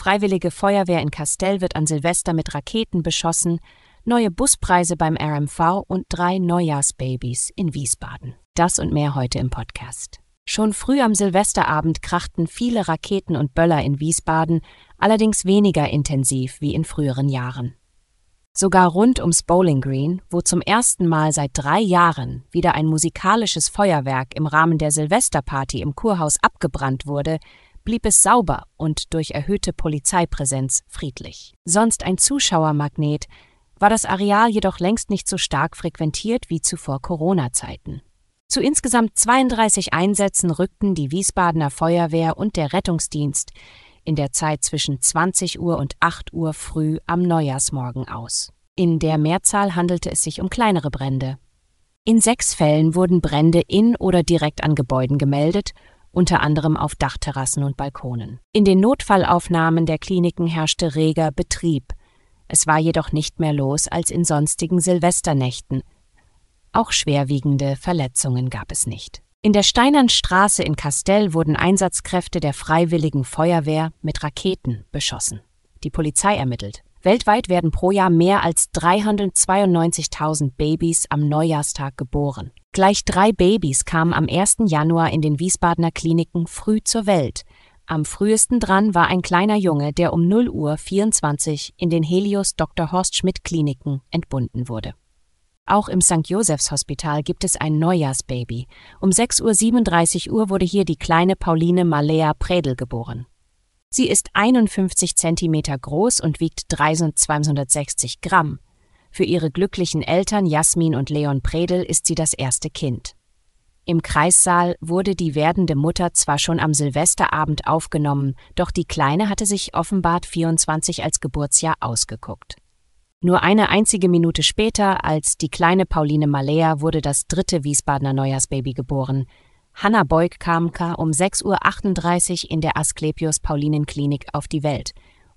Freiwillige Feuerwehr in Kastell wird an Silvester mit Raketen beschossen, neue Buspreise beim RMV und drei Neujahrsbabys in Wiesbaden. Das und mehr heute im Podcast. Schon früh am Silvesterabend krachten viele Raketen und Böller in Wiesbaden, allerdings weniger intensiv wie in früheren Jahren. Sogar rund ums Bowling Green, wo zum ersten Mal seit drei Jahren wieder ein musikalisches Feuerwerk im Rahmen der Silvesterparty im Kurhaus abgebrannt wurde, blieb es sauber und durch erhöhte Polizeipräsenz friedlich. Sonst ein Zuschauermagnet, war das Areal jedoch längst nicht so stark frequentiert wie zuvor Corona-Zeiten. Zu insgesamt 32 Einsätzen rückten die Wiesbadener Feuerwehr und der Rettungsdienst in der Zeit zwischen 20 Uhr und 8 Uhr früh am Neujahrsmorgen aus. In der Mehrzahl handelte es sich um kleinere Brände. In sechs Fällen wurden Brände in oder direkt an Gebäuden gemeldet unter anderem auf Dachterrassen und Balkonen. In den Notfallaufnahmen der Kliniken herrschte reger Betrieb. Es war jedoch nicht mehr los als in sonstigen Silvesternächten. Auch schwerwiegende Verletzungen gab es nicht. In der Steinern Straße in Kastell wurden Einsatzkräfte der Freiwilligen Feuerwehr mit Raketen beschossen. Die Polizei ermittelt. Weltweit werden pro Jahr mehr als 392.000 Babys am Neujahrstag geboren. Gleich drei Babys kamen am 1. Januar in den Wiesbadener Kliniken früh zur Welt. Am frühesten dran war ein kleiner Junge, der um 0 Uhr 24 in den Helios Dr. Horst Schmidt Kliniken entbunden wurde. Auch im St. Josephs Hospital gibt es ein Neujahrsbaby. Um 6.37 Uhr wurde hier die kleine Pauline Malea Predel geboren. Sie ist 51 Zentimeter groß und wiegt 3260 Gramm. Für ihre glücklichen Eltern Jasmin und Leon Predel ist sie das erste Kind. Im Kreissaal wurde die werdende Mutter zwar schon am Silvesterabend aufgenommen, doch die Kleine hatte sich offenbart 24 als Geburtsjahr ausgeguckt. Nur eine einzige Minute später, als die kleine Pauline Malea, wurde das dritte Wiesbadener Neujahrsbaby geboren. Hanna Beug kam um 6.38 Uhr in der Asklepios Paulinenklinik auf die Welt.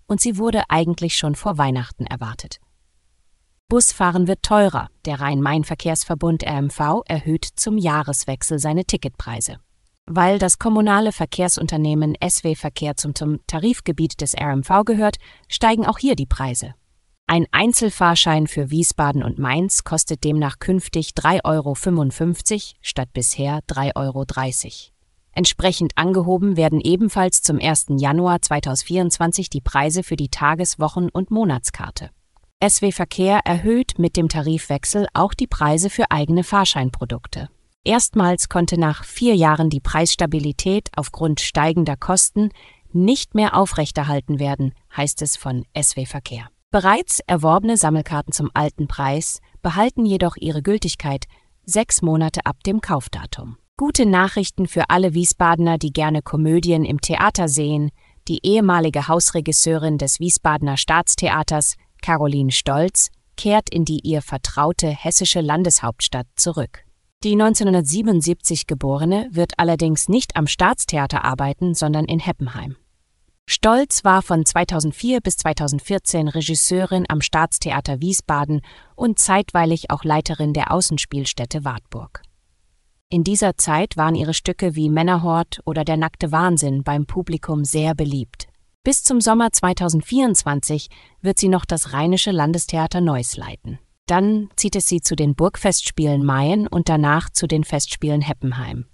Und sie wurde eigentlich schon vor Weihnachten erwartet. Busfahren wird teurer. Der Rhein-Main-Verkehrsverbund RMV erhöht zum Jahreswechsel seine Ticketpreise. Weil das kommunale Verkehrsunternehmen SW Verkehr zum, zum Tarifgebiet des RMV gehört, steigen auch hier die Preise. Ein Einzelfahrschein für Wiesbaden und Mainz kostet demnach künftig 3,55 Euro statt bisher 3,30 Euro. Entsprechend angehoben werden ebenfalls zum 1. Januar 2024 die Preise für die Tages-, Wochen- und Monatskarte. SW Verkehr erhöht mit dem Tarifwechsel auch die Preise für eigene Fahrscheinprodukte. Erstmals konnte nach vier Jahren die Preisstabilität aufgrund steigender Kosten nicht mehr aufrechterhalten werden, heißt es von SW Verkehr. Bereits erworbene Sammelkarten zum alten Preis behalten jedoch ihre Gültigkeit sechs Monate ab dem Kaufdatum. Gute Nachrichten für alle Wiesbadener, die gerne Komödien im Theater sehen. Die ehemalige Hausregisseurin des Wiesbadener Staatstheaters Caroline Stolz kehrt in die ihr vertraute hessische Landeshauptstadt zurück. Die 1977 geborene wird allerdings nicht am Staatstheater arbeiten, sondern in Heppenheim. Stolz war von 2004 bis 2014 Regisseurin am Staatstheater Wiesbaden und zeitweilig auch Leiterin der Außenspielstätte Wartburg. In dieser Zeit waren ihre Stücke wie Männerhort oder Der nackte Wahnsinn beim Publikum sehr beliebt. Bis zum Sommer 2024 wird sie noch das Rheinische Landestheater Neuss leiten. Dann zieht es sie zu den Burgfestspielen Mayen und danach zu den Festspielen Heppenheim.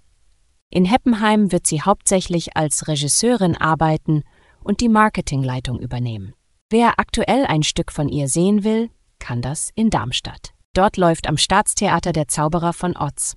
In Heppenheim wird sie hauptsächlich als Regisseurin arbeiten und die Marketingleitung übernehmen. Wer aktuell ein Stück von ihr sehen will, kann das in Darmstadt. Dort läuft am Staatstheater der Zauberer von Otz.